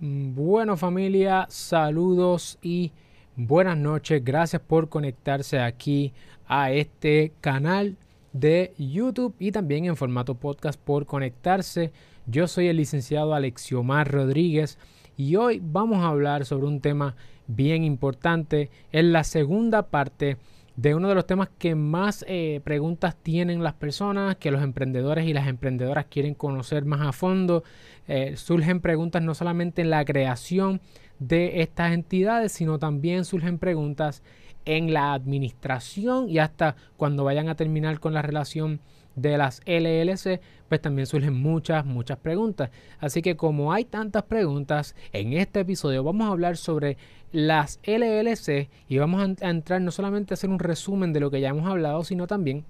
Bueno familia, saludos y buenas noches. Gracias por conectarse aquí a este canal de YouTube y también en formato podcast por conectarse. Yo soy el licenciado Alexiomar Rodríguez y hoy vamos a hablar sobre un tema bien importante. En la segunda parte de uno de los temas que más eh, preguntas tienen las personas, que los emprendedores y las emprendedoras quieren conocer más a fondo. Eh, surgen preguntas no solamente en la creación de estas entidades, sino también surgen preguntas en la administración y hasta cuando vayan a terminar con la relación de las LLC, pues también surgen muchas, muchas preguntas. Así que como hay tantas preguntas, en este episodio vamos a hablar sobre las LLC y vamos a entrar no solamente a hacer un resumen de lo que ya hemos hablado, sino también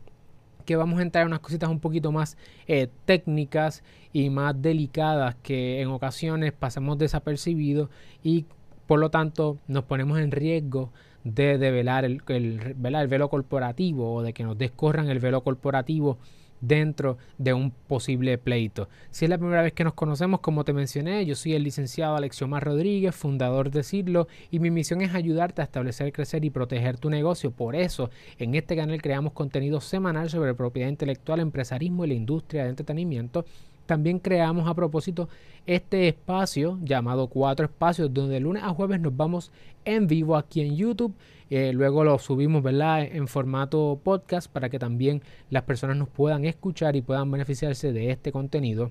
que vamos a entrar en unas cositas un poquito más eh, técnicas y más delicadas que en ocasiones pasamos desapercibidos y por lo tanto nos ponemos en riesgo de develar el, el, el velo corporativo o de que nos descorran el velo corporativo dentro de un posible pleito. Si es la primera vez que nos conocemos, como te mencioné, yo soy el licenciado Alexiomar Rodríguez, fundador de Cirlo, y mi misión es ayudarte a establecer, crecer y proteger tu negocio. Por eso, en este canal creamos contenido semanal sobre propiedad intelectual, empresarismo y la industria de entretenimiento también creamos a propósito este espacio llamado Cuatro Espacios, donde de lunes a jueves nos vamos en vivo aquí en YouTube. Eh, luego lo subimos ¿verdad? en formato podcast para que también las personas nos puedan escuchar y puedan beneficiarse de este contenido.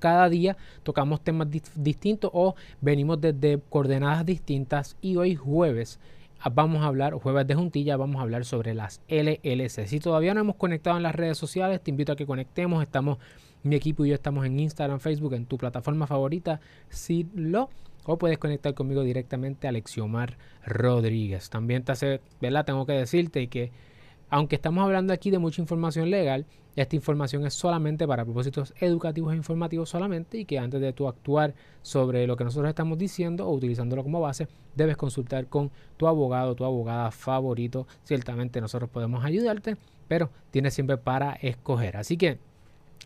cada día tocamos temas distintos o venimos desde coordenadas distintas y hoy jueves ah, vamos a hablar, jueves de juntilla, vamos a hablar sobre las LLC. Si todavía no hemos conectado en las redes sociales, te invito a que conectemos. Estamos mi equipo y yo estamos en Instagram, Facebook, en tu plataforma favorita, si lo o puedes conectar conmigo directamente a Alexiomar Rodríguez. También te hace, ¿verdad? Tengo que decirte que aunque estamos hablando aquí de mucha información legal, esta información es solamente para propósitos educativos e informativos solamente y que antes de tú actuar sobre lo que nosotros estamos diciendo o utilizándolo como base, debes consultar con tu abogado, tu abogada favorito. Ciertamente nosotros podemos ayudarte, pero tienes siempre para escoger. Así que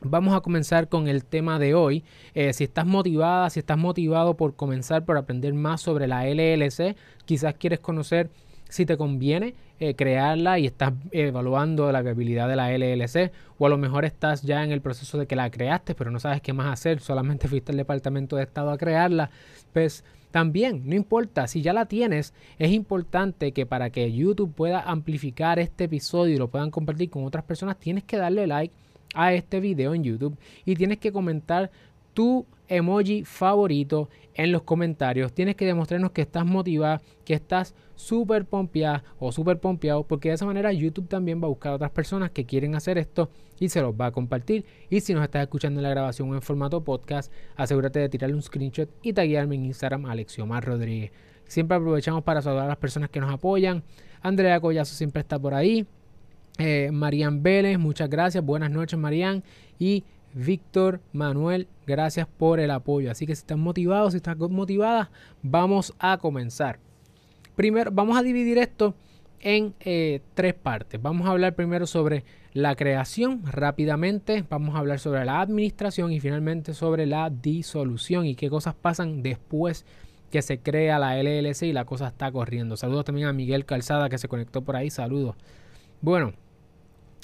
Vamos a comenzar con el tema de hoy. Eh, si estás motivada, si estás motivado por comenzar, por aprender más sobre la LLC, quizás quieres conocer si te conviene eh, crearla y estás evaluando la viabilidad de la LLC o a lo mejor estás ya en el proceso de que la creaste pero no sabes qué más hacer, solamente fuiste al Departamento de Estado a crearla, pues también, no importa, si ya la tienes, es importante que para que YouTube pueda amplificar este episodio y lo puedan compartir con otras personas, tienes que darle like a este video en YouTube y tienes que comentar tu emoji favorito en los comentarios. Tienes que demostrarnos que estás motivada, que estás súper pompeada o súper pompeado, porque de esa manera YouTube también va a buscar a otras personas que quieren hacer esto y se los va a compartir. Y si nos estás escuchando en la grabación en formato podcast, asegúrate de tirarle un screenshot y taguearme en Instagram Alexiomar Rodríguez. Siempre aprovechamos para saludar a las personas que nos apoyan. Andrea Collazo siempre está por ahí. Eh, Marian Vélez, muchas gracias. Buenas noches, Marian. Y Víctor Manuel, gracias por el apoyo. Así que si están motivados, si están motivadas, vamos a comenzar. Primero, vamos a dividir esto en eh, tres partes. Vamos a hablar primero sobre la creación rápidamente, vamos a hablar sobre la administración y finalmente sobre la disolución y qué cosas pasan después que se crea la LLC y la cosa está corriendo. Saludos también a Miguel Calzada que se conectó por ahí. Saludos. Bueno,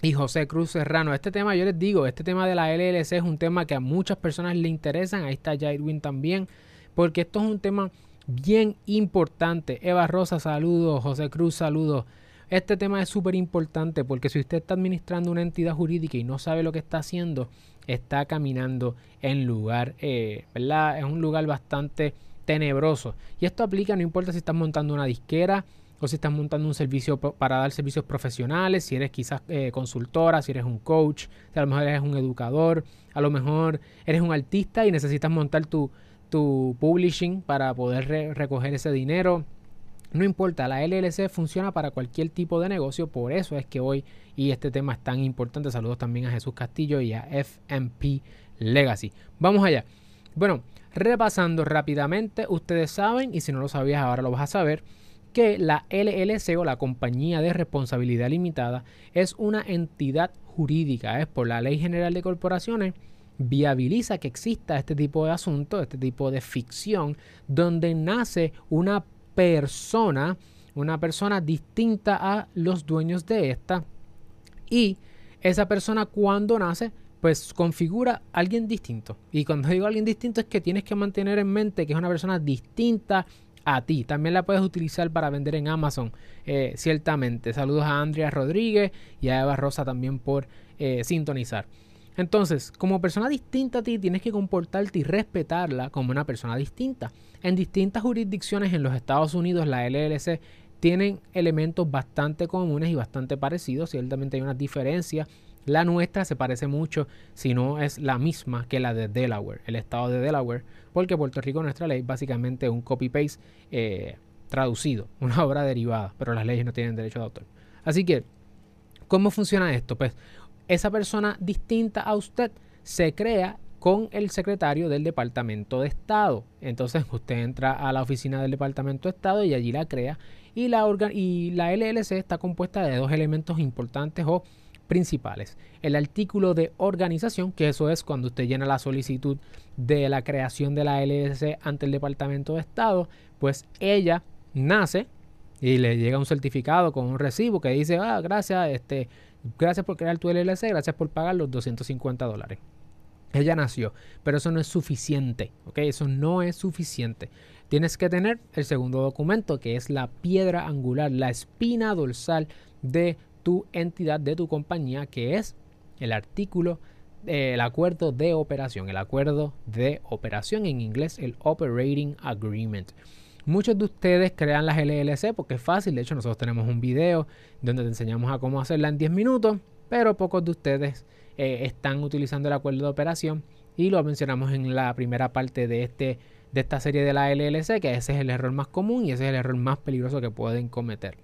y José Cruz Serrano. Este tema, yo les digo, este tema de la LLC es un tema que a muchas personas le interesan. Ahí está Jairwin también, porque esto es un tema bien importante. Eva Rosa, saludos. José Cruz, saludos. Este tema es súper importante porque si usted está administrando una entidad jurídica y no sabe lo que está haciendo, está caminando en lugar, eh, ¿verdad? Es un lugar bastante tenebroso. Y esto aplica, no importa si estás montando una disquera, o si estás montando un servicio para dar servicios profesionales, si eres quizás eh, consultora, si eres un coach, si a lo mejor eres un educador, a lo mejor eres un artista y necesitas montar tu, tu publishing para poder recoger ese dinero. No importa, la LLC funciona para cualquier tipo de negocio, por eso es que hoy y este tema es tan importante. Saludos también a Jesús Castillo y a FMP Legacy. Vamos allá. Bueno, repasando rápidamente, ustedes saben, y si no lo sabías ahora lo vas a saber, que la LLC o la Compañía de Responsabilidad Limitada es una entidad jurídica, es por la Ley General de Corporaciones, viabiliza que exista este tipo de asunto, este tipo de ficción, donde nace una persona, una persona distinta a los dueños de esta, y esa persona cuando nace, pues configura a alguien distinto. Y cuando digo alguien distinto es que tienes que mantener en mente que es una persona distinta a ti. También la puedes utilizar para vender en Amazon, eh, ciertamente. Saludos a Andrea Rodríguez y a Eva Rosa también por eh, sintonizar. Entonces, como persona distinta a ti, tienes que comportarte y respetarla como una persona distinta. En distintas jurisdicciones en los Estados Unidos, la LLC tienen elementos bastante comunes y bastante parecidos. Ciertamente hay unas diferencias. La nuestra se parece mucho, si no es la misma que la de Delaware, el estado de Delaware, porque Puerto Rico nuestra ley básicamente un copy-paste eh, traducido, una obra derivada, pero las leyes no tienen derecho de autor. Así que, ¿cómo funciona esto? Pues esa persona distinta a usted se crea con el secretario del Departamento de Estado. Entonces usted entra a la oficina del Departamento de Estado y allí la crea. Y la, y la LLC está compuesta de dos elementos importantes o principales. El artículo de organización, que eso es cuando usted llena la solicitud de la creación de la LLC ante el Departamento de Estado, pues ella nace y le llega un certificado con un recibo que dice, ah, gracias, este, Gracias por crear tu LLC, gracias por pagar los 250 dólares. Ella nació, pero eso no es suficiente, ¿ok? Eso no es suficiente. Tienes que tener el segundo documento, que es la piedra angular, la espina dorsal de tu entidad, de tu compañía, que es el artículo, el acuerdo de operación, el acuerdo de operación en inglés, el Operating Agreement. Muchos de ustedes crean las LLC porque es fácil. De hecho, nosotros tenemos un video donde te enseñamos a cómo hacerla en 10 minutos, pero pocos de ustedes eh, están utilizando el acuerdo de operación y lo mencionamos en la primera parte de, este, de esta serie de la LLC, que ese es el error más común y ese es el error más peligroso que pueden cometer.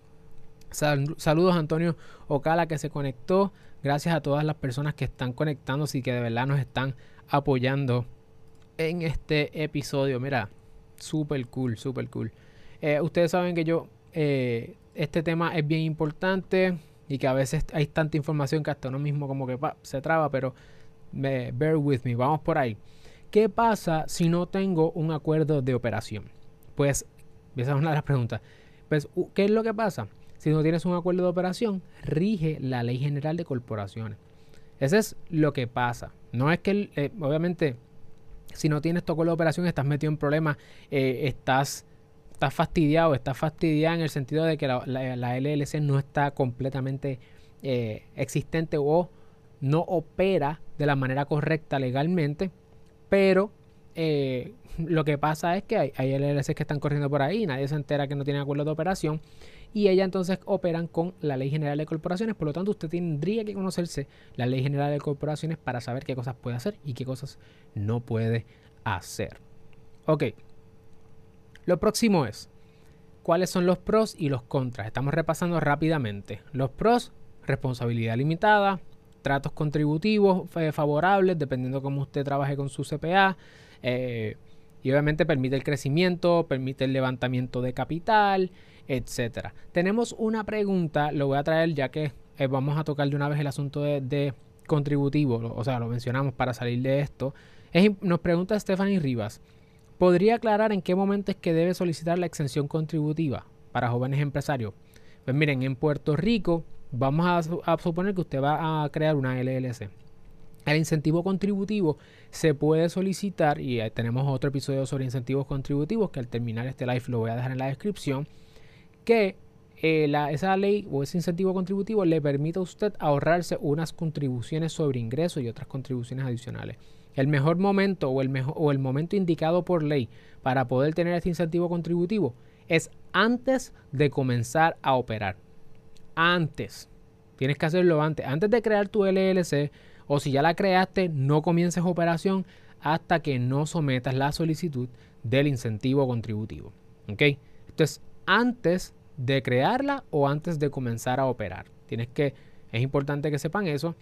Saludos Antonio Ocala que se conectó. Gracias a todas las personas que están conectándose y que de verdad nos están apoyando en este episodio. Mira, Súper cool, súper cool. Eh, ustedes saben que yo, eh, este tema es bien importante y que a veces hay tanta información que hasta uno mismo como que se traba, pero bear with me, vamos por ahí. ¿Qué pasa si no tengo un acuerdo de operación? Pues, esa es una de las preguntas. Pues, ¿qué es lo que pasa? Si no tienes un acuerdo de operación, rige la ley general de corporaciones. Ese es lo que pasa. No es que, eh, obviamente, si no tienes tu acuerdo de operación, estás metido en problemas, eh, estás, estás fastidiado, estás fastidiado en el sentido de que la, LLC no está completamente eh, existente o no opera de la manera correcta legalmente, pero lo que pasa es que hay, hay LLCs que están corriendo por ahí, nadie se entera que no tiene acuerdo de operación y ellas entonces operan con la Ley General de Corporaciones. Por lo tanto, usted tendría que conocerse la Ley General de Corporaciones para saber qué cosas puede hacer y qué cosas no puede hacer. Ok. Lo próximo es, ¿cuáles son los pros y los contras? Estamos repasando rápidamente. Los pros, responsabilidad limitada, tratos contributivos favorables, dependiendo cómo usted trabaje con su CPA. Eh, y obviamente permite el crecimiento, permite el levantamiento de capital, etcétera. Tenemos una pregunta, lo voy a traer ya que eh, vamos a tocar de una vez el asunto de, contributivo, o sea, lo mencionamos para salir de esto. nos pregunta Stephanie Rivas, ¿podría aclarar en qué momento es que debe solicitar la exención contributiva para jóvenes empresarios? Pues miren, en Puerto Rico vamos a, a suponer que usted va a crear una LLC. El incentivo contributivo se puede solicitar, y tenemos otro episodio sobre incentivos contributivos que al terminar este live lo voy a dejar en la descripción, que eh, esa ley o ese incentivo contributivo le permite a usted ahorrarse unas contribuciones sobre ingresos y otras contribuciones adicionales. El mejor momento o el, o el momento indicado por ley para poder tener este incentivo contributivo es antes de comenzar a operar. Antes. Tienes que hacerlo antes. Antes de crear tu LLC o si ya la creaste, no comiences operación hasta que no sometas la solicitud del incentivo contributivo. Entonces, antes de crearla o antes de comenzar a operar. Tienes que, es importante que sepan eso.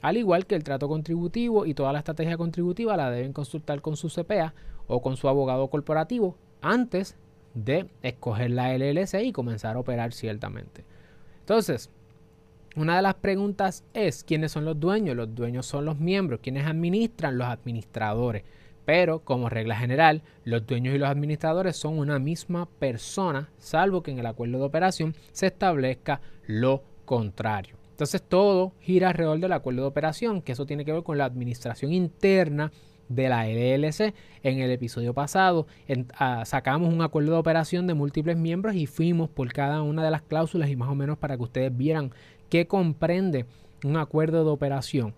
Al igual que el trato contributivo y toda la estrategia contributiva la deben consultar con su CPA o con su abogado corporativo antes de escoger la LLC y comenzar a operar ciertamente. Entonces, una de las preguntas es, ¿quiénes son los dueños? Los dueños son los miembros. ¿Quiénes administran? Los administradores. Pero como regla general, los dueños y los administradores son una misma persona, salvo que en el acuerdo de operación se establezca lo contrario. Entonces todo gira alrededor del acuerdo de operación, que eso tiene que ver con la administración interna de la LLC. En el episodio pasado ah, sacamos un acuerdo de operación de múltiples miembros y fuimos por cada una de las cláusulas y más o menos para que ustedes vieran qué comprende un acuerdo de operación.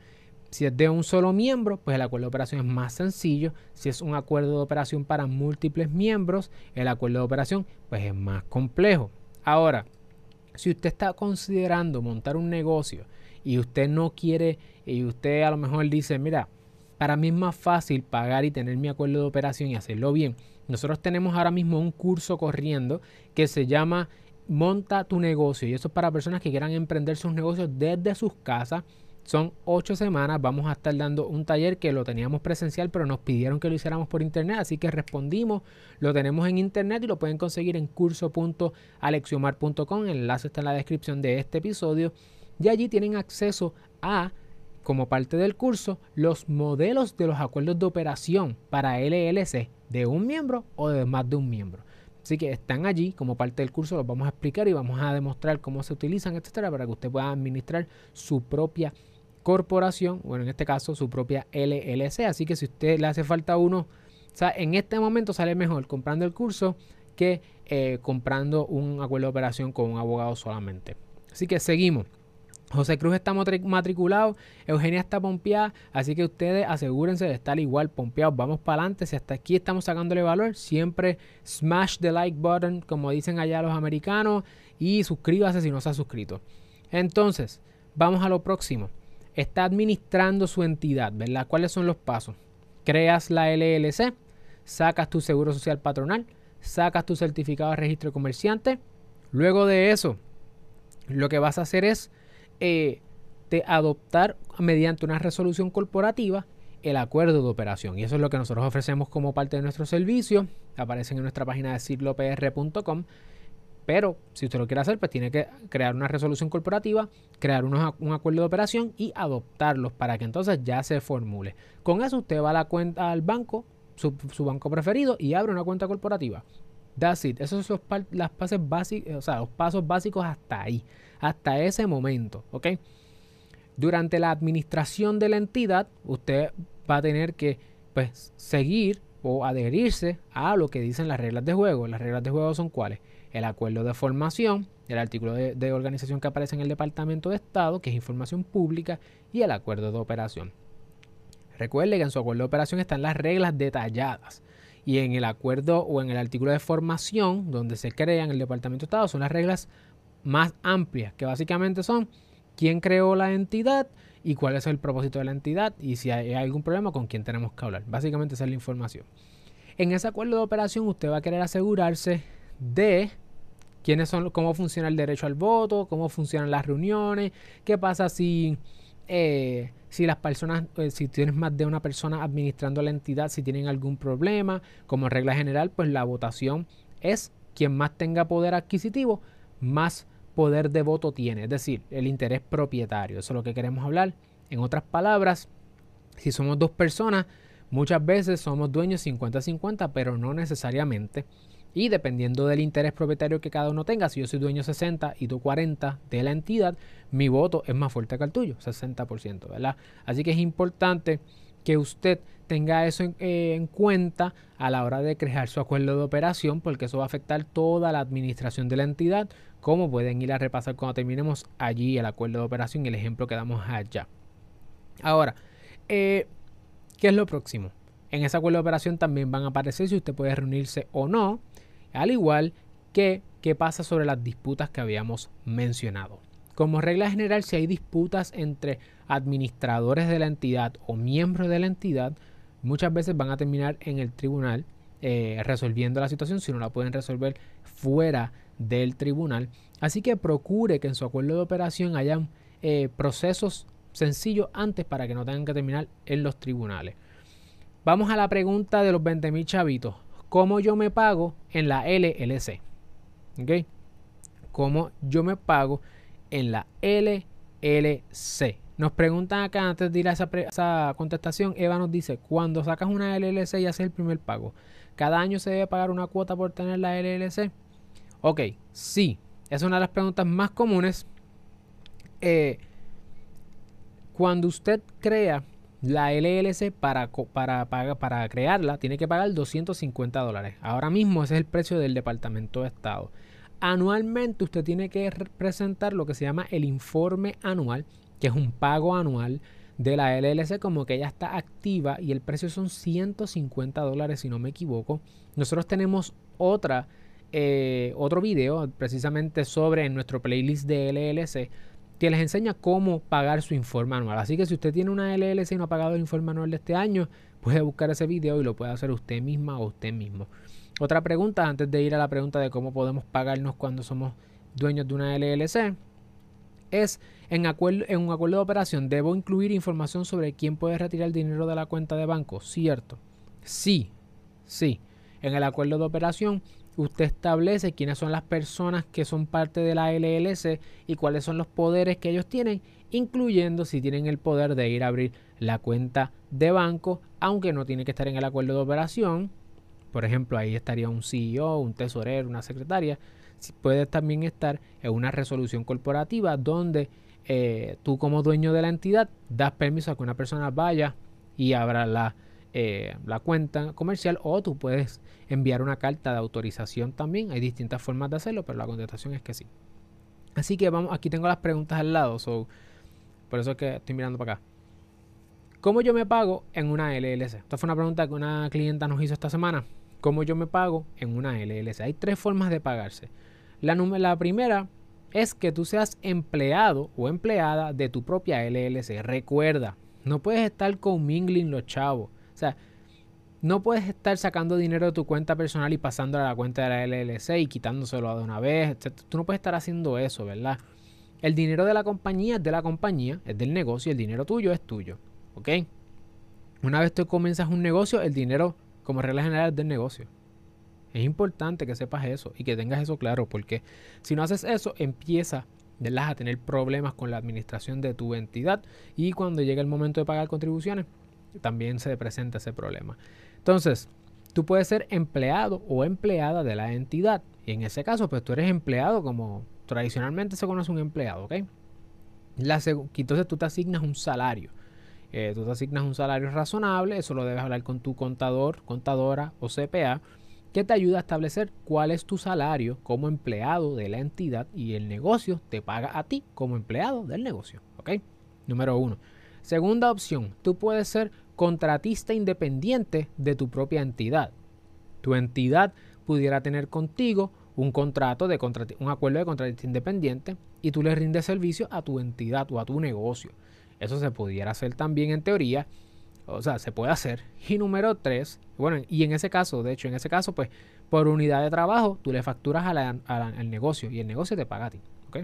Si es de un solo miembro, pues el acuerdo de operación es más sencillo. Si es un acuerdo de operación para múltiples miembros, el acuerdo de operación pues es más complejo. Ahora, si usted está considerando montar un negocio y usted no quiere y usted a lo mejor dice, mira, para mí es más fácil pagar y tener mi acuerdo de operación y hacerlo bien. Nosotros tenemos ahora mismo un curso corriendo que se llama Monta tu negocio y eso es para personas que quieran emprender sus negocios desde sus casas son ocho semanas. Vamos a estar dando un taller que lo teníamos presencial, pero nos pidieron que lo hiciéramos por internet. Así que respondimos. Lo tenemos en internet y lo pueden conseguir en curso.alexiomar.com. El enlace está en la descripción de este episodio. Y allí tienen acceso a, como parte del curso, los modelos de los acuerdos de operación para LLC de un miembro o de más de un miembro. Así que están allí como parte del curso, los vamos a explicar y vamos a demostrar cómo se utilizan, etcétera, para que usted pueda administrar su propia corporación, bueno, en este caso su propia LLC. Así que si usted le hace falta uno, o sea, en este momento sale mejor comprando el curso que eh, comprando un acuerdo de operación con un abogado solamente. Así que seguimos. José Cruz está matriculado, Eugenia está pompeada, así que ustedes asegúrense de estar igual pompeados. Vamos para adelante, si hasta aquí estamos sacándole valor, siempre smash the like button, como dicen allá los americanos, y suscríbase si no se ha suscrito. Entonces, vamos a lo próximo está administrando su entidad, ¿verdad? ¿Cuáles son los pasos? Creas la LLC, sacas tu seguro social patronal, sacas tu certificado de registro comerciante. Luego de eso, lo que vas a hacer es eh, adoptar mediante una resolución corporativa el acuerdo de operación. Y eso es lo que nosotros ofrecemos como parte de nuestro servicio. Aparecen en nuestra página de siglopr.com. Pero si usted lo quiere hacer, pues tiene que crear una resolución corporativa, crear un acuerdo de operación y adoptarlos para que entonces ya se formule. Con eso usted va a la cuenta al banco, su, banco preferido, y abre una cuenta corporativa. That's it. Esos son las básicos, o sea, los pasos básicos hasta ahí, hasta ese momento. ¿ok? Durante la administración de la entidad, usted va a tener que pues, seguir o adherirse a lo que dicen las reglas de juego. Las reglas de juego son cuáles? El acuerdo de formación, el artículo de, organización que aparece en el Departamento de Estado, que es información pública, y el acuerdo de operación. Recuerde que en su acuerdo de operación están las reglas detalladas. Y en el acuerdo o en el artículo de formación, donde se crea en el Departamento de Estado, son las reglas más amplias, que básicamente son quién creó la entidad y cuál es el propósito de la entidad y si hay algún problema con quién tenemos que hablar. Básicamente esa es la información. En ese acuerdo de operación usted va a querer asegurarse de quiénes son, cómo funciona el derecho al voto, cómo funcionan las reuniones, qué pasa si, eh, si las personas, eh, si tienes más de una persona administrando la entidad, si tienen algún problema. Como regla general, pues la votación es quien más tenga poder adquisitivo, más poder de voto tiene, es decir, el interés propietario. Eso es lo que queremos hablar. En otras palabras, si somos dos personas, muchas veces somos dueños 50-50, pero no necesariamente. Y dependiendo del interés propietario que cada uno tenga, si yo soy dueño 60 y tú 40 de la entidad, mi voto es más fuerte que el tuyo, 60%, ¿verdad? Así que es importante que usted tenga eso eh, en, cuenta a la hora de crear su acuerdo de operación, porque eso va a afectar toda la administración de la entidad, como pueden ir a repasar cuando terminemos allí el acuerdo de operación y el ejemplo que damos allá. Ahora, eh, ¿qué es lo próximo? En ese acuerdo de operación también van a aparecer si usted puede reunirse o no al igual que qué pasa sobre las disputas que habíamos mencionado. Como regla general, si hay disputas entre administradores de la entidad o miembros de la entidad, muchas veces van a terminar en el tribunal eh, resolviendo la situación si no la pueden resolver fuera del tribunal. Así que procure que en su acuerdo de operación hayan eh, procesos sencillos antes para que no tengan que terminar en los tribunales. Vamos a la pregunta de los 20.000 chavitos cómo yo me pago en la LLC. ¿Ok? Cómo yo me pago en la LLC. Nos preguntan acá antes de ir a esa, esa, contestación, Eva nos dice, cuando sacas una LLC y haces el primer pago, ¿cada año se debe pagar una cuota por tener la LLC? Ok, sí, es una de las preguntas más comunes. Eh, cuando usted crea la LLC para, para, para, crearla, tiene que pagar 250 dólares. Ahora mismo ese es el precio del Departamento de Estado. Anualmente usted tiene que presentar lo que se llama el informe anual que es un pago anual de la LLC como que ya está activa y el precio son 150 dólares si no me equivoco. Nosotros tenemos otra, eh, otro video precisamente sobre en nuestro playlist de LLC que les enseña cómo pagar su informe anual. Así que si usted tiene una LLC y no ha pagado el informe anual de este año, puede buscar ese video y lo puede hacer usted misma o usted mismo. Otra pregunta antes de ir a la pregunta de cómo podemos pagarnos cuando somos dueños de una LLC es en, acuerdo, en un acuerdo de operación, ¿debo incluir información sobre quién puede retirar el dinero de la cuenta de banco? Cierto. Sí, sí. En el acuerdo de operación, usted establece quiénes son las personas que son parte de la LLC y cuáles son los poderes que ellos tienen, incluyendo si tienen el poder de ir a abrir la cuenta de banco, aunque no tiene que estar en el acuerdo de operación. Por ejemplo, ahí estaría un CEO, un tesorero, una secretaria. Puede también estar en una resolución corporativa donde eh, tú como dueño de la entidad das permiso a que una persona vaya y abra la, eh, la cuenta comercial o tú puedes enviar una carta de autorización también. Hay distintas formas de hacerlo, pero la contestación es que sí. Así que vamos, aquí tengo las preguntas al lado, por eso es que estoy mirando para acá. ¿Cómo yo me pago en una LLC? Esta fue una pregunta que una clienta nos hizo esta semana. ¿Cómo yo me pago en una LLC? Hay tres formas de pagarse. La, la primera es que tú seas empleado o empleada de tu propia LLC. Recuerda, no puedes estar con mingling los chavos. No puedes estar sacando dinero de tu cuenta personal y pasándolo a la cuenta de la LLC y quitándoselo de una vez. Tú no puedes estar haciendo eso, ¿verdad? El dinero de la compañía es de la compañía, es del negocio, el dinero tuyo es tuyo. ¿Ok? Una vez tú comienzas un negocio, el dinero, como regla general, es del negocio. Es importante que sepas eso y que tengas eso claro, porque si no haces eso, empieza a tener problemas con la administración de tu entidad y cuando llegue el momento de pagar contribuciones, también se presenta ese problema. Entonces, tú puedes ser empleado o empleada de la entidad y en ese caso, pues tú eres empleado como tradicionalmente se conoce un empleado, ¿ok? La entonces tú te asignas un salario. Eh, tú te asignas un salario razonable, eso lo debes hablar con tu contador, contadora o CPA que te ayuda a establecer cuál es tu salario como empleado de la entidad y el negocio te paga a ti como empleado del negocio. ¿Ok? Número uno. Segunda opción, tú puedes ser contratista independiente de tu propia entidad. Tu entidad pudiera tener contigo un contrato de un acuerdo de contratista independiente y tú le rindes servicio a tu entidad o a tu negocio. Eso se pudiera hacer también en teoría o sea, se puede hacer. Y número tres, bueno, y en ese caso, de hecho, en ese caso, pues por unidad de trabajo, tú le facturas al negocio y el negocio te paga a ti. ¿ok?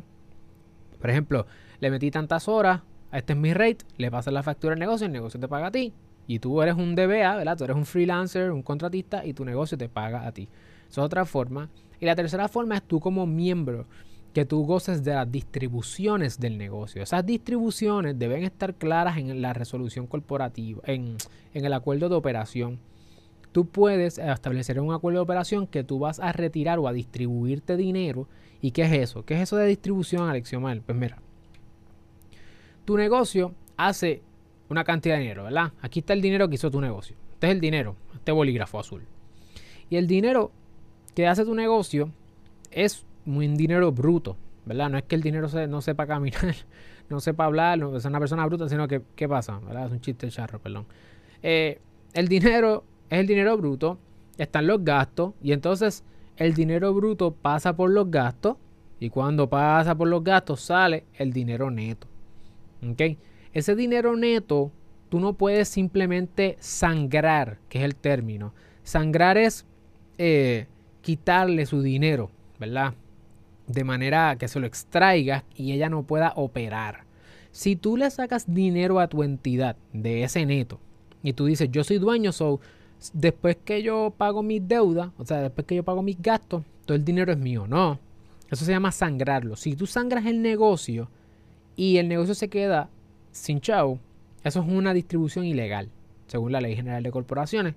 Por ejemplo, le metí tantas horas, este es mi rate, le pasas la factura al negocio, el negocio te paga a ti. Y tú eres un DBA, ¿verdad? Tú eres un freelancer, un contratista y tu negocio te paga a ti. Esa es otra forma. Y la tercera forma es tú como miembro que tú goces de las distribuciones del negocio. Esas distribuciones deben estar claras en la resolución corporativa, en, el acuerdo de operación. Tú puedes establecer un acuerdo de operación que tú vas a retirar o a distribuirte dinero. ¿Y qué es eso? ¿Qué es eso de distribución, Alexiomar? Pues mira, tu negocio hace una cantidad de dinero, ¿verdad? Aquí está el dinero que hizo tu negocio. Este es el dinero, este bolígrafo azul. Y el dinero que hace tu negocio es un dinero bruto, ¿verdad? No es que el dinero no sepa caminar, no sepa hablar, no es una persona bruta, sino que, ¿qué pasa? ¿verdad? Es un chiste charro, perdón. Eh, el dinero es el dinero bruto, están los gastos, y entonces el dinero bruto pasa por los gastos, y cuando pasa por los gastos sale el dinero neto. ¿Ok? Ese dinero neto, tú no puedes simplemente sangrar, que es el término. Sangrar es eh, quitarle su dinero, ¿verdad? de manera que se lo extraigas y ella no pueda operar. Si tú le sacas dinero a tu entidad de ese neto y tú dices, yo soy dueño, so, después que yo pago mis deudas, o sea, después que yo pago mis gastos, todo el dinero es mío. No, eso se llama sangrarlo. Si tú sangras el negocio y el negocio se queda sin chavo, eso es una distribución ilegal, según la Ley General de Corporaciones.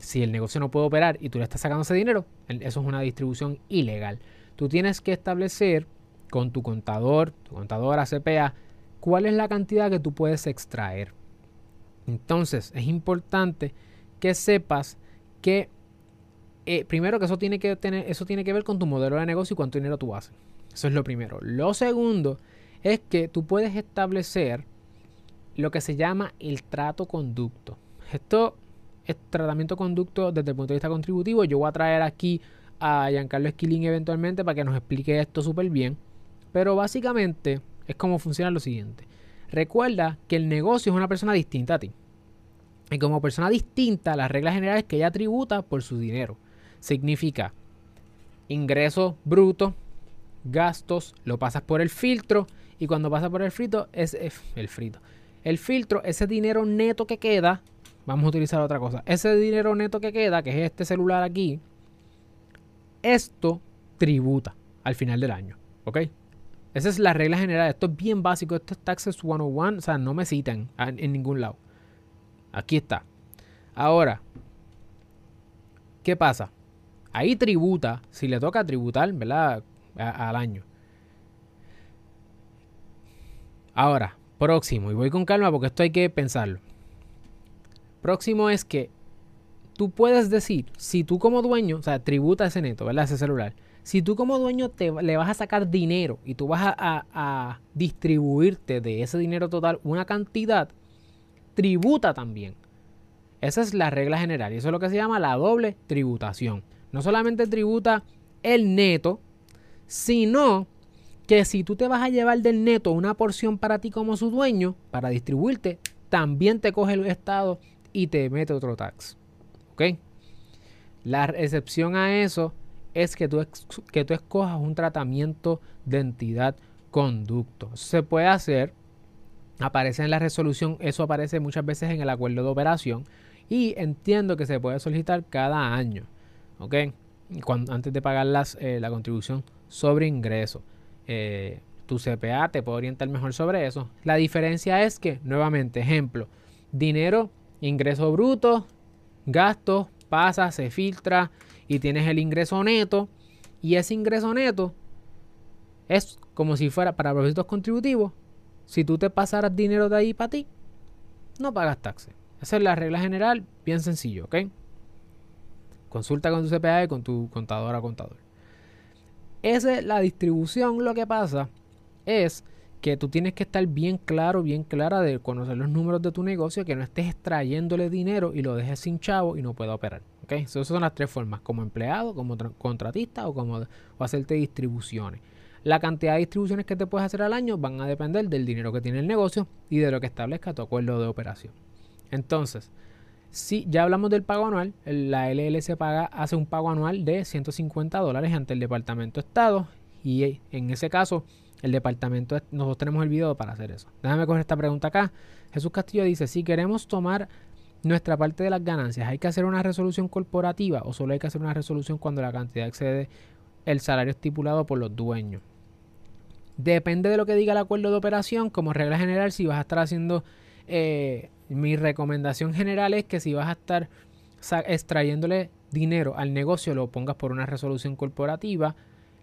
Si el negocio no puede operar y tú le estás sacando ese dinero, eso es una distribución ilegal. Tú tienes que establecer con tu contador, tu contadora CPA, cuál es la cantidad que tú puedes extraer. Entonces, es importante que sepas que eh, primero que eso tiene que tener, eso tiene que ver con tu modelo de negocio y cuánto dinero tú haces. Eso es lo primero. Lo segundo es que tú puedes establecer lo que se llama el trato conducto. Esto es tratamiento conducto desde el punto de vista contributivo. Yo voy a traer aquí a Giancarlo Esquilín eventualmente para que nos explique esto súper bien. Pero básicamente es como funciona lo siguiente. Recuerda que el negocio es una persona distinta a ti. Y como persona distinta, las reglas generales que ella tributa por su dinero. Significa ingreso bruto, gastos, lo pasas por el filtro y cuando pasa por el frito es el frito. El filtro, ese dinero neto que queda, vamos a utilizar otra cosa. Ese dinero neto que queda, que es este celular aquí, esto tributa al final del año, ¿ok? Esa es la regla general. Esto es bien básico. Esto es Taxes 101. O sea, no me citan en ningún lado. Aquí está. Ahora, ¿qué pasa? Ahí tributa, si le toca tributar, ¿verdad? al año. Ahora, próximo, y voy con calma porque esto hay que pensarlo. Próximo es que tú puedes decir, si tú como dueño, o sea, tributa ese neto, ¿verdad? Ese celular. Si tú como dueño te, le vas a sacar dinero y tú vas a distribuirte de ese dinero total una cantidad, tributa también. Esa es la regla general y eso es lo que se llama la doble tributación. No solamente tributa el neto, sino que si tú te vas a llevar del neto una porción para ti como su dueño, para distribuirte, también te coge el Estado y te mete otro tax. ¿Ok? La excepción a eso es que tú, que tú escojas un tratamiento de entidad conducto. se puede hacer, aparece en la resolución, eso aparece muchas veces en el acuerdo de operación y entiendo que se puede solicitar cada año, ¿ok? Antes de pagar eh, la contribución sobre ingreso. Eh, tu CPA te puede orientar mejor sobre eso. La diferencia es que, nuevamente, ejemplo, dinero, ingreso bruto, gastos, pasa, se filtra y tienes el ingreso neto. Y ese ingreso neto es como si fuera para propósitos contributivos. Si tú te pasaras dinero de ahí para ti, no pagas taxes. Esa es la regla general, bien sencillo, ¿ok? Consulta con tu CPA y con tu contadora o contador. Esa es la distribución. Lo que pasa es que tú tienes que estar bien claro, bien clara de conocer los números de tu negocio, que no estés extrayéndole dinero y lo dejes sin chavo y no pueda operar. ¿okay? Esas son las tres formas, como empleado, como contratista o como hacerte distribuciones. La cantidad de distribuciones que te puedes hacer al año van a depender del dinero que tiene el negocio y de lo que establezca tu acuerdo de operación. Entonces, si ya hablamos del pago anual, la LLC paga, hace un pago anual de 150 dólares ante el Departamento de Estado y en ese caso el departamento, nosotros tenemos el video para hacer eso. Déjame coger esta pregunta acá. Jesús Castillo dice, si queremos tomar nuestra parte de las ganancias, ¿hay que hacer una resolución corporativa o solo hay que hacer una resolución cuando la cantidad excede el salario estipulado por los dueños? Depende de lo que diga el acuerdo de operación. Como regla general, si vas a estar haciendo eh, mi recomendación general es que si vas a estar extrayéndole dinero al negocio, lo pongas por una resolución corporativa.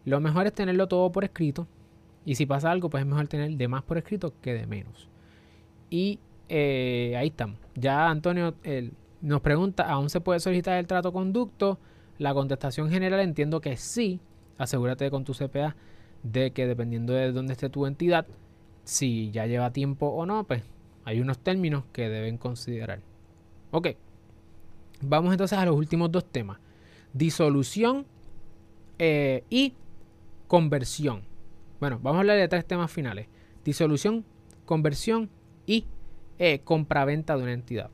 Lo mejor es tenerlo todo por escrito. Y si pasa algo, pues es mejor tener de más por escrito que de menos. Y eh, ahí estamos. Ya Antonio nos pregunta, ¿aún se puede solicitar el trato conducto? La contestación general entiendo que sí. Asegúrate con tu CPA de que dependiendo de dónde esté tu entidad, si ya lleva tiempo o no, pues hay unos términos que deben considerar. Ok, vamos entonces a los últimos dos temas. Disolución eh, y conversión. Bueno, vamos a hablar de tres temas finales. Disolución, conversión y eh, compraventa de una entidad.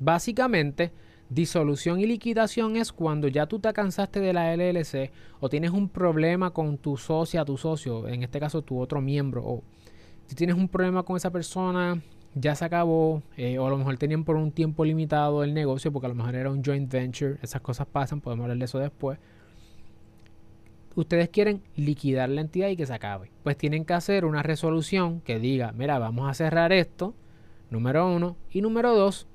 Básicamente, disolución y liquidación es cuando ya tú te cansaste de la LLC o tienes un problema con tu socia, tu socio, en este caso tu otro miembro, o si tienes un problema con esa persona, ya se acabó, eh, o a lo mejor tenían por un tiempo limitado el negocio, porque a lo mejor era un joint venture, esas cosas pasan, podemos hablar de eso después. ustedes quieren liquidar la entidad y que se acabe. Pues tienen que hacer una resolución que diga, mira, vamos a cerrar esto, número uno, y número dos,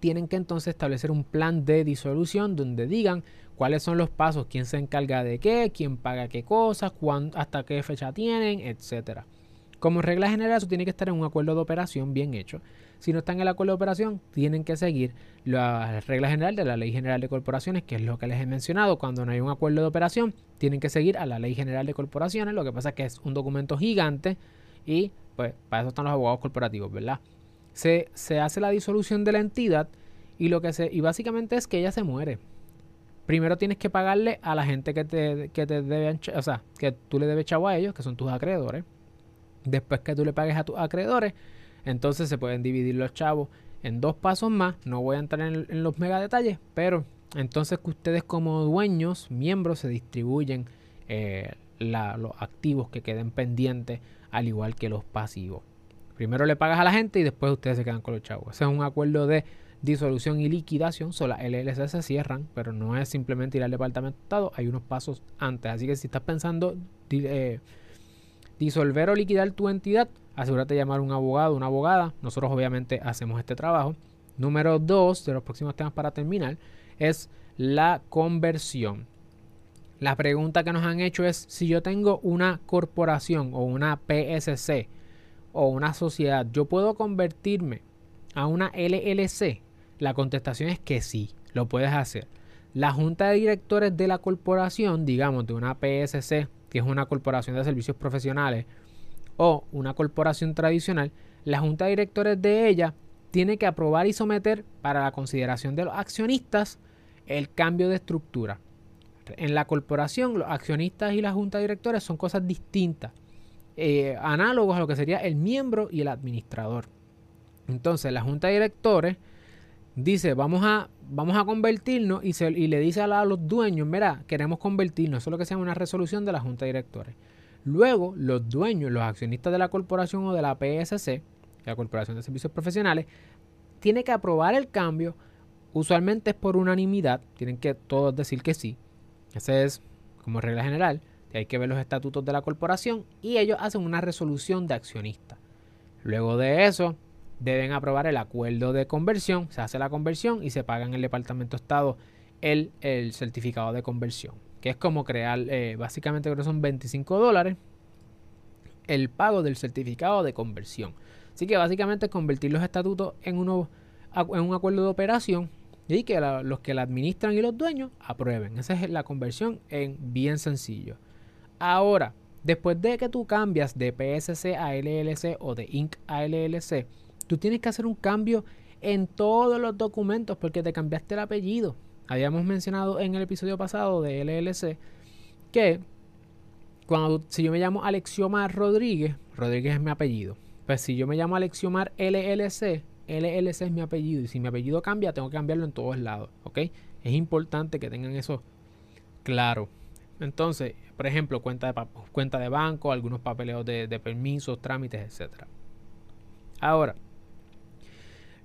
tienen que entonces establecer un plan de disolución donde digan cuáles son los pasos, quién se encarga de qué, quién paga qué cosas, hasta qué fecha tienen, etcétera. Como regla general, eso tiene que estar en un acuerdo de operación bien hecho. Si no están en el acuerdo de operación, tienen que seguir la regla general de la Ley General de Corporaciones, que es lo que les he mencionado. Cuando no hay un acuerdo de operación, tienen que seguir a la Ley General de Corporaciones. Lo que pasa es que es un documento gigante y pues para eso están los abogados corporativos, ¿verdad? Se, se hace la disolución de la entidad y lo que se y básicamente es que ella se muere. Primero tienes que pagarle a la gente que te, que te debe, o sea, que tú le debes chavo a ellos, que son tus acreedores. Después que tú le pagues a tus acreedores, entonces se pueden dividir los chavos en dos pasos más. No voy a entrar en, los mega detalles, pero entonces que ustedes como dueños, miembros, se distribuyen eh, los activos que queden pendientes, al igual que los pasivos. Primero le pagas a la gente y después ustedes se quedan con los chavos. Ese es un acuerdo de disolución y liquidación. Solo las LLC se cierran, pero no es simplemente ir al departamento de Estado. Hay unos pasos antes. Así que si estás pensando eh, disolver o liquidar tu entidad, asegúrate de llamar a un abogado, una abogada. Nosotros obviamente hacemos este trabajo. Número dos de los próximos temas para terminar es la conversión. La pregunta que nos han hecho es si yo tengo una corporación o una PSC o una sociedad, ¿yo puedo convertirme a una LLC? La contestación es que sí, lo puedes hacer. La junta de directores de la corporación, digamos de una PSC, que es una corporación de servicios profesionales, o una corporación tradicional, la junta de directores de ella tiene que aprobar y someter para la consideración de los accionistas el cambio de estructura. En la corporación, los accionistas y la junta de directores son cosas distintas, eh, análogos a lo que sería el miembro y el administrador. Entonces, la junta de directores dice, vamos a, vamos a convertirnos y, le dice a, los dueños, mira, queremos convertirnos. Eso es lo que se llama una resolución de la junta de directores. Luego, los dueños, los accionistas de la corporación o de la PSC, la Corporación de Servicios Profesionales, tienen que aprobar el cambio. Usualmente es por unanimidad, tienen que todos decir que sí. Esa es como regla general. Hay que ver los estatutos de la corporación y ellos hacen una resolución de accionista. Luego de eso, deben aprobar el acuerdo de conversión. Se hace la conversión y se paga en el Departamento de Estado el, el certificado de conversión que es como crear, eh, básicamente creo que son 25 dólares, el pago del certificado de conversión. Así que básicamente convertir los estatutos en, uno, en un acuerdo de operación y que los que la administran y los dueños aprueben. Esa es la conversión en bien sencillo. Ahora, después de que tú cambias de PSC a LLC o de Inc. a LLC, tú tienes que hacer un cambio en todos los documentos porque te cambiaste el apellido. Habíamos mencionado en el episodio pasado de LLC que cuando si yo me llamo Alexiomar Rodríguez, Rodríguez es mi apellido. Pues si yo me llamo Alexiomar LLC, LLC es mi apellido y si mi apellido cambia, tengo que cambiarlo en todos lados, ¿ok? Es importante que tengan eso claro. Entonces, por ejemplo, cuenta de, cuenta de banco, algunos papeleos de, de permisos, trámites, etc. Ahora,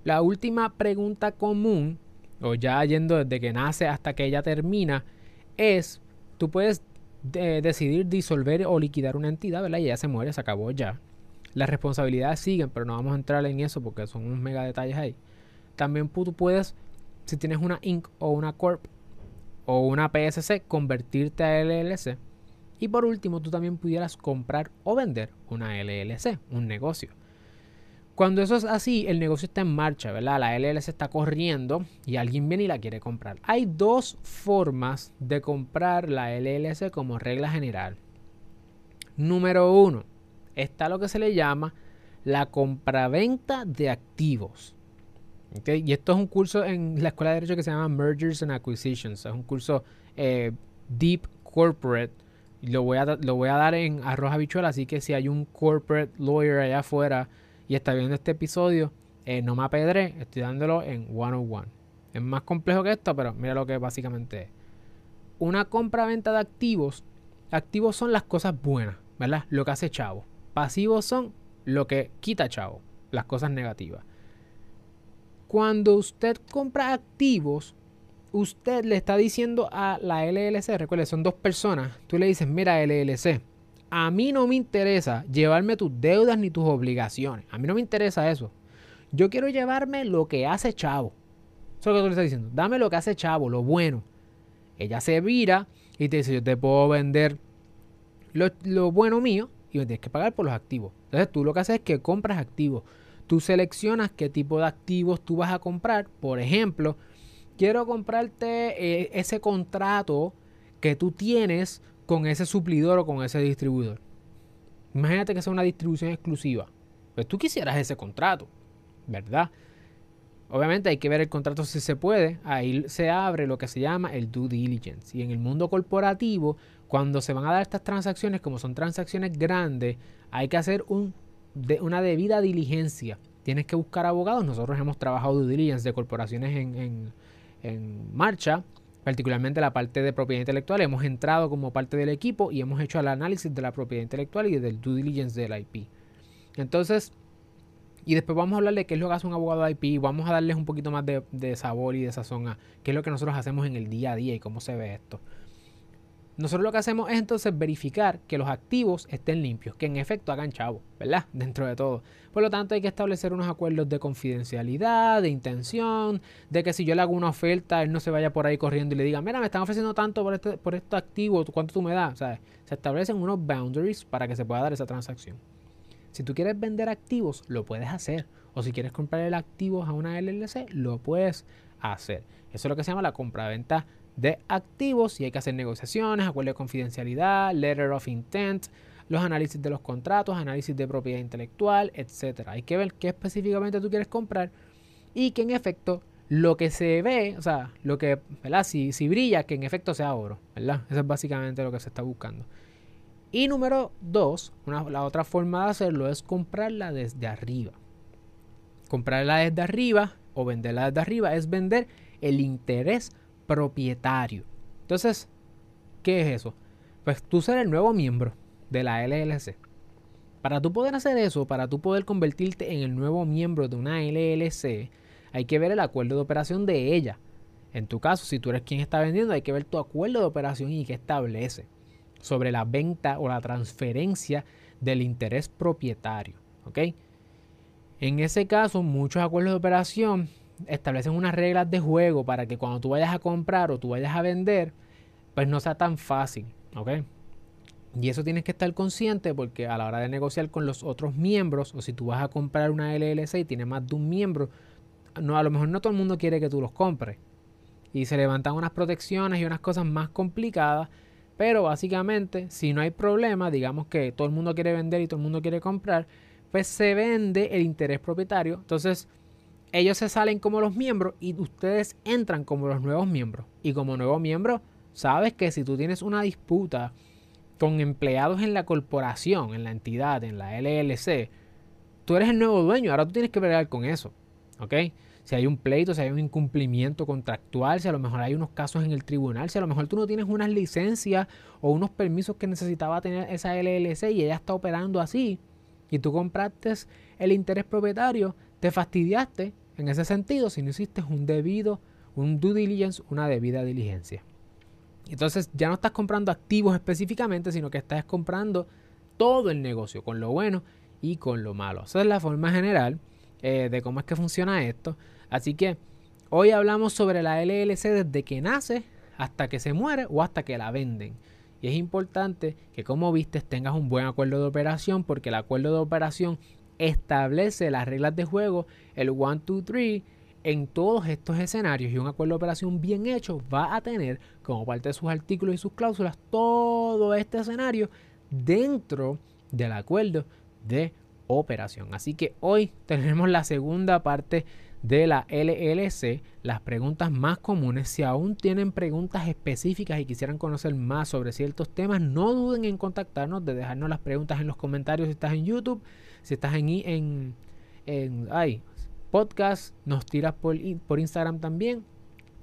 la última pregunta común o ya yendo desde que nace hasta que ella termina, es, tú puedes eh, decidir disolver o liquidar una entidad, ¿verdad? Y ya se muere, se acabó ya. Las responsabilidades siguen, pero no vamos a entrar en eso porque son unos mega detalles ahí. También tú puedes, si tienes una Inc. o una Corp o una PSC, convertirte a LLC. Y por último, tú también pudieras comprar o vender una LLC, un negocio. Cuando eso es así, el negocio está en marcha, ¿verdad? La LLC está corriendo y alguien viene y la quiere comprar. Hay dos formas de comprar la LLC como regla general. Número uno, está lo que se le llama la compraventa de activos. Y esto es un curso en la Escuela de Derecho que se llama Mergers and Acquisitions. Es un curso eh, Deep Corporate. Lo voy, a, lo voy a dar en arroz habichuela, así que si hay un corporate lawyer allá afuera y está viendo este episodio, eh, no me apedré, estoy dándolo en 101. Es más complejo que esto, pero mira lo que básicamente es. Una compra-venta de activos. Activos son las cosas buenas, ¿verdad? Lo que hace chavo. Pasivos son lo que quita chavo, las cosas negativas. Cuando usted compra activos, usted le está diciendo a la LLC, recuerde, son dos personas, tú le dices, mira LLC, a mí no me interesa llevarme tus deudas ni tus obligaciones, a mí no me interesa eso. Yo quiero llevarme lo que hace Chavo. Eso es lo que tú le estás diciendo, dame lo que hace Chavo, lo bueno. Ella se vira y te dice, yo te puedo vender lo, lo bueno mío y me tienes que pagar por los activos. Entonces tú lo que haces es que compras activos. Tú seleccionas qué tipo de activos tú vas a comprar. Por ejemplo, quiero comprarte eh, ese contrato que tú tienes con ese suplidor o con ese distribuidor. Imagínate que sea una distribución exclusiva. Pues tú quisieras ese contrato, ¿verdad? Obviamente hay que ver el contrato si se puede. Ahí se abre lo que se llama el due diligence. Y en el mundo corporativo, cuando se van a dar estas transacciones, como son transacciones grandes, hay que hacer una debida diligencia. Tienes que buscar abogados. Nosotros hemos trabajado due diligence de corporaciones en marcha, particularmente la parte de propiedad intelectual. Hemos entrado como parte del equipo y hemos hecho el análisis de la propiedad intelectual y del due diligence del IP. Entonces, y después vamos a hablar de qué es lo que hace un abogado de IP. Vamos a darles un poquito más de, de sabor y de sazón a qué es lo que nosotros hacemos en el día a día y cómo se ve esto. Nosotros lo que hacemos es entonces verificar que los activos estén limpios, que en efecto hagan chavo, ¿verdad? Dentro de todo. Por lo tanto, hay que establecer unos acuerdos de confidencialidad, de intención, de que si yo le hago una oferta, él no se vaya por ahí corriendo y le diga, mira, me están ofreciendo tanto por este, por este activo, ¿cuánto tú me das? Se establecen unos boundaries para que se pueda dar esa transacción. Si tú quieres vender activos, lo puedes hacer. O si quieres comprar el activo a una LLC, lo puedes hacer. Eso es lo que se llama la compraventa de activos y hay que hacer negociaciones, acuerdo de confidencialidad, letter of intent, los análisis de los contratos, análisis de propiedad intelectual, etc. Hay que ver qué específicamente tú quieres comprar y que en efecto lo que se ve, o sea, lo que, ¿verdad? Si, si brilla, que en efecto sea oro, ¿verdad? Eso es básicamente lo que se está buscando. Y número dos, la otra forma de hacerlo es comprarla desde arriba. Comprarla desde arriba o venderla desde arriba es vender el interés propietario. Entonces, ¿qué es eso? Pues tú ser el nuevo miembro de la LLC. Para tú poder hacer eso, para tú poder convertirte en el nuevo miembro de una LLC, hay que ver el acuerdo de operación de ella. En tu caso, si tú eres quien está vendiendo, hay que ver tu acuerdo de operación y qué establece sobre la venta o la transferencia del interés propietario. ¿Ok? En ese caso, muchos acuerdos de operación establecen unas reglas de juego para que cuando tú vayas a comprar o tú vayas a vender, pues no sea tan fácil, ¿ok? Y eso tienes que estar consciente porque a la hora de negociar con los otros miembros, o si tú vas a comprar una LLC y tienes más de un miembro, no, a lo mejor no todo el mundo quiere que tú los compres. Y se levantan unas protecciones y unas cosas más complicadas. Pero básicamente, si no hay problema, digamos que todo el mundo quiere vender y todo el mundo quiere comprar, pues se vende el interés propietario. Entonces, ellos se salen como los miembros y ustedes entran como los nuevos miembros. Y como nuevo miembro, sabes que si tú tienes una disputa con empleados en la corporación, en la entidad, en la LLC, tú eres el nuevo dueño, ahora tú tienes que pelear con eso. ¿Ok? Si hay un pleito, si hay un incumplimiento contractual, si a lo mejor hay unos casos en el tribunal, si a lo mejor tú no tienes unas licencias o unos permisos que necesitaba tener esa LLC y ella está operando así, y tú compraste el interés propietario, te fastidiaste en ese sentido si no hiciste un debido, un due diligence, una debida diligencia. Entonces ya no estás comprando activos específicamente, sino que estás comprando todo el negocio, con lo bueno y con lo malo. Esa es la forma general eh, de cómo es que funciona esto. Así que hoy hablamos sobre la LLC desde que nace hasta que se muere o hasta que la venden. Y es importante que como viste tengas un buen acuerdo de operación porque el acuerdo de operación establece las reglas de juego, el 1, 2, 3, en todos estos escenarios y un acuerdo de operación bien hecho va a tener como parte de sus artículos y sus cláusulas todo este escenario dentro del acuerdo de operación. Así que hoy tenemos la segunda parte de la LLC, las preguntas más comunes. Si aún tienen preguntas específicas y quisieran conocer más sobre ciertos temas, no duden en contactarnos, de dejarnos las preguntas en los comentarios si estás en YouTube, si estás en, en, en podcast, nos tiras por, por Instagram también.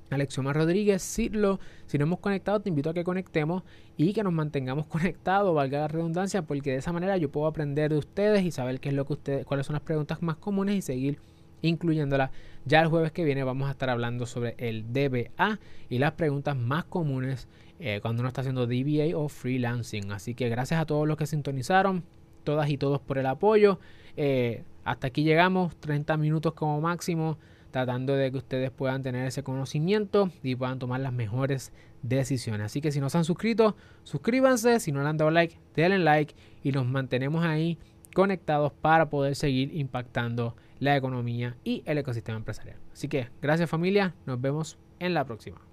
Alexioma Rodríguez, Cirlo, si no hemos conectado, te invito a que conectemos y que nos mantengamos conectados, valga la redundancia, porque de esa manera yo puedo aprender de ustedes y saber qué es lo que ustedes, cuáles son las preguntas más comunes y seguir incluyéndola. Ya el jueves que viene vamos a estar hablando sobre el DBA y las preguntas más comunes eh, cuando uno está haciendo DBA o freelancing. Así que gracias a todos los que sintonizaron, todas y todos por el apoyo. Eh, hasta aquí llegamos, 30 minutos como máximo, tratando de que ustedes puedan tener ese conocimiento y puedan tomar las mejores decisiones. Así que si no se han suscrito, suscríbanse. Si no le han dado like, denle like y nos mantenemos ahí conectados para poder seguir impactando la economía y el ecosistema empresarial. Así que gracias familia, nos vemos en la próxima.